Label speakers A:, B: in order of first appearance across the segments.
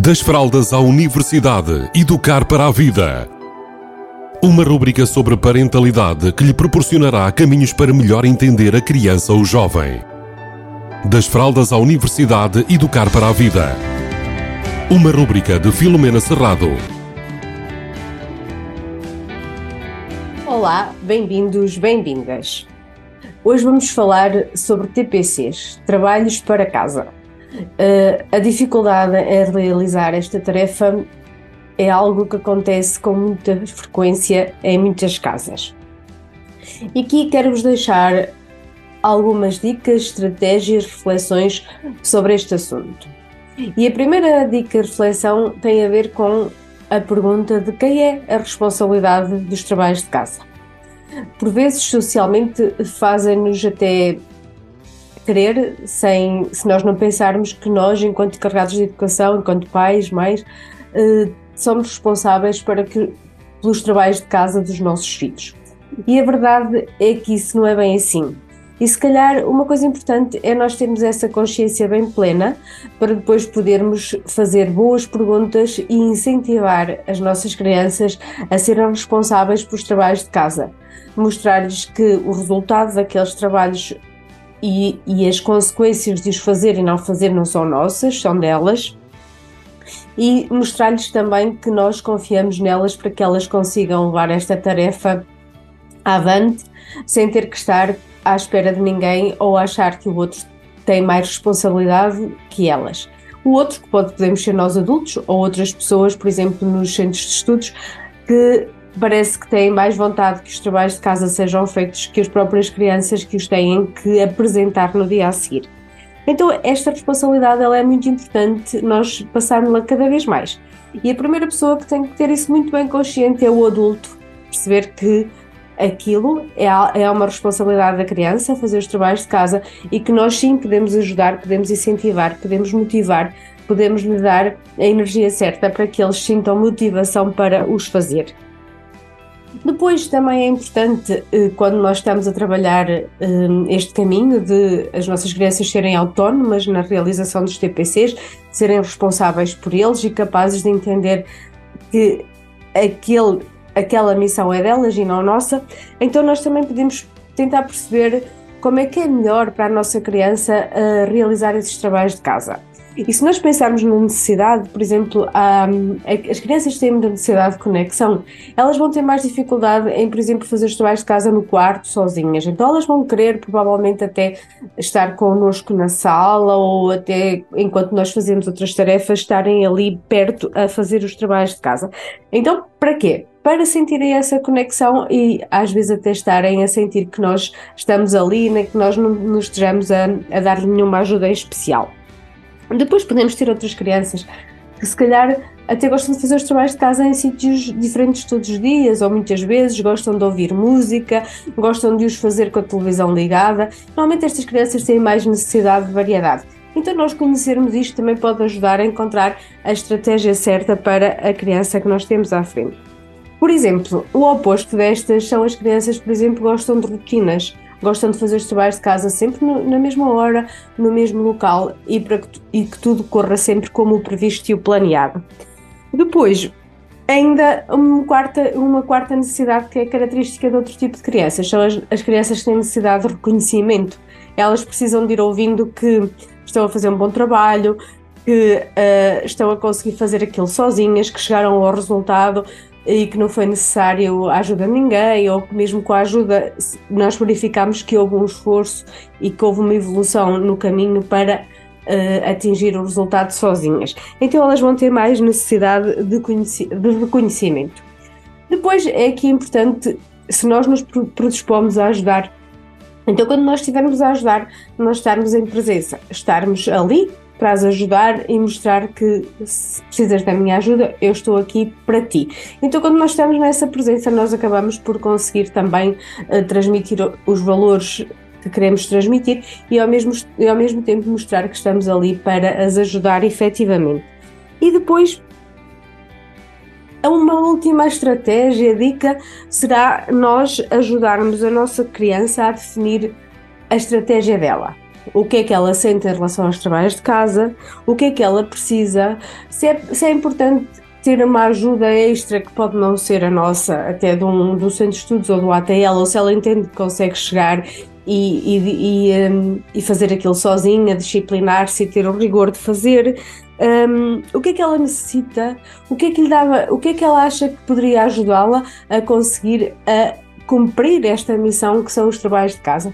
A: Das fraldas à universidade, educar para a vida. Uma rúbrica sobre parentalidade que lhe proporcionará caminhos para melhor entender a criança ou jovem. Das fraldas à universidade, educar para a vida. Uma rúbrica de Filomena Serrado.
B: Olá, bem-vindos, bem-vindas. Hoje vamos falar sobre TPCs, trabalhos para casa. Uh, a dificuldade em realizar esta tarefa é algo que acontece com muita frequência em muitas casas. E aqui quero-vos deixar algumas dicas, estratégias, reflexões sobre este assunto. E a primeira dica, reflexão, tem a ver com a pergunta de quem é a responsabilidade dos trabalhos de casa. Por vezes, socialmente, fazem-nos até querer sem, se nós não pensarmos que nós, enquanto carregados de educação, enquanto pais, mães, eh, somos responsáveis para que, pelos trabalhos de casa dos nossos filhos. E a verdade é que isso não é bem assim. E se calhar uma coisa importante é nós termos essa consciência bem plena para depois podermos fazer boas perguntas e incentivar as nossas crianças a serem responsáveis pelos trabalhos de casa. Mostrar-lhes que o resultado daqueles trabalhos e, e as consequências de os fazer e não fazer não são nossas, são delas. E mostrar-lhes também que nós confiamos nelas para que elas consigam levar esta tarefa avante sem ter que estar à espera de ninguém ou achar que o outro tem mais responsabilidade que elas. O outro, que pode, podemos ser nós adultos ou outras pessoas, por exemplo, nos centros de estudos, que parece que têm mais vontade que os trabalhos de casa sejam feitos que as próprias crianças que os têm que apresentar no dia a seguir. Então, esta responsabilidade ela é muito importante nós passarmos-la cada vez mais. E a primeira pessoa que tem que ter isso muito bem consciente é o adulto, perceber que aquilo é, é uma responsabilidade da criança fazer os trabalhos de casa e que nós sim podemos ajudar, podemos incentivar, podemos motivar, podemos lhe dar a energia certa para que eles sintam motivação para os fazer. Depois também é importante, eh, quando nós estamos a trabalhar eh, este caminho de as nossas crianças serem autónomas na realização dos TPCs, serem responsáveis por eles e capazes de entender que aquele, aquela missão é delas e não nossa, então nós também podemos tentar perceber como é que é melhor para a nossa criança eh, realizar esses trabalhos de casa. E se nós pensarmos na necessidade, por exemplo, um, as crianças têm muita necessidade de conexão, elas vão ter mais dificuldade em, por exemplo, fazer os trabalhos de casa no quarto sozinhas. Então elas vão querer provavelmente até estar connosco na sala ou até enquanto nós fazemos outras tarefas, estarem ali perto a fazer os trabalhos de casa. Então, para quê? para sentirem essa conexão e às vezes até estarem a sentir que nós estamos ali, nem que nós não nos estejamos a, a dar nenhuma ajuda especial. Depois podemos ter outras crianças que se calhar até gostam de fazer os trabalhos de casa em sítios diferentes todos os dias, ou muitas vezes gostam de ouvir música, gostam de os fazer com a televisão ligada. Normalmente estas crianças têm mais necessidade de variedade. Então nós conhecermos isto também pode ajudar a encontrar a estratégia certa para a criança que nós temos à frente. Por exemplo, o oposto destas são as crianças, por exemplo, gostam de rotinas gostam de fazer os trabalhos de casa sempre no, na mesma hora, no mesmo local e, para que, e que tudo corra sempre como o previsto e o planeado. Depois, ainda uma quarta, uma quarta necessidade que é característica de outro tipo de crianças, são as, as crianças que têm necessidade de reconhecimento. Elas precisam de ir ouvindo que estão a fazer um bom trabalho, que uh, estão a conseguir fazer aquilo sozinhas, que chegaram ao resultado e que não foi necessário a ajuda de ninguém, ou que mesmo com a ajuda nós verificamos que houve um esforço e que houve uma evolução no caminho para uh, atingir o resultado sozinhas. Então elas vão ter mais necessidade de, de reconhecimento. Depois é que é importante, se nós nos predispomos a ajudar, então quando nós estivermos a ajudar, nós estarmos em presença, estarmos ali para as ajudar e mostrar que se precisas da minha ajuda, eu estou aqui para ti. Então, quando nós estamos nessa presença, nós acabamos por conseguir também uh, transmitir os valores que queremos transmitir e ao, mesmo, e ao mesmo tempo mostrar que estamos ali para as ajudar efetivamente. E depois, uma última estratégia, dica, será nós ajudarmos a nossa criança a definir a estratégia dela. O que é que ela sente em relação aos trabalhos de casa, o que é que ela precisa, se é, se é importante ter uma ajuda extra que pode não ser a nossa, até de um, do centro de estudos ou do ATL, ou se ela entende que consegue chegar e, e, e, um, e fazer aquilo sozinha, disciplinar-se e ter o rigor de fazer. Um, o que é que ela necessita? O que é que lhe dava? O que é que ela acha que poderia ajudá-la a conseguir a cumprir esta missão que são os trabalhos de casa.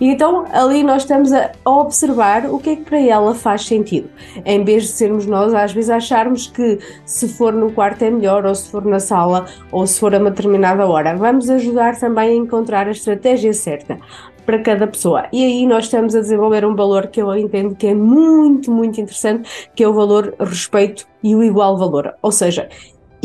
B: E então ali nós estamos a observar o que é que para ela faz sentido. Em vez de sermos nós, às vezes, acharmos que se for no quarto é melhor, ou se for na sala, ou se for a uma determinada hora. Vamos ajudar também a encontrar a estratégia certa para cada pessoa. E aí nós estamos a desenvolver um valor que eu entendo que é muito, muito interessante, que é o valor respeito e o igual valor. Ou seja,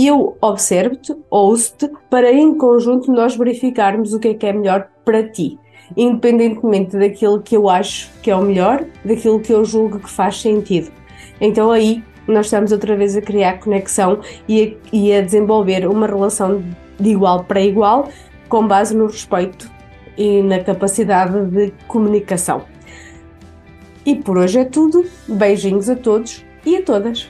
B: eu observo-te, ouço-te, para em conjunto nós verificarmos o que é que é melhor para ti, independentemente daquilo que eu acho que é o melhor, daquilo que eu julgo que faz sentido. Então aí nós estamos outra vez a criar conexão e a, e a desenvolver uma relação de igual para igual, com base no respeito e na capacidade de comunicação. E por hoje é tudo. Beijinhos a todos e a todas.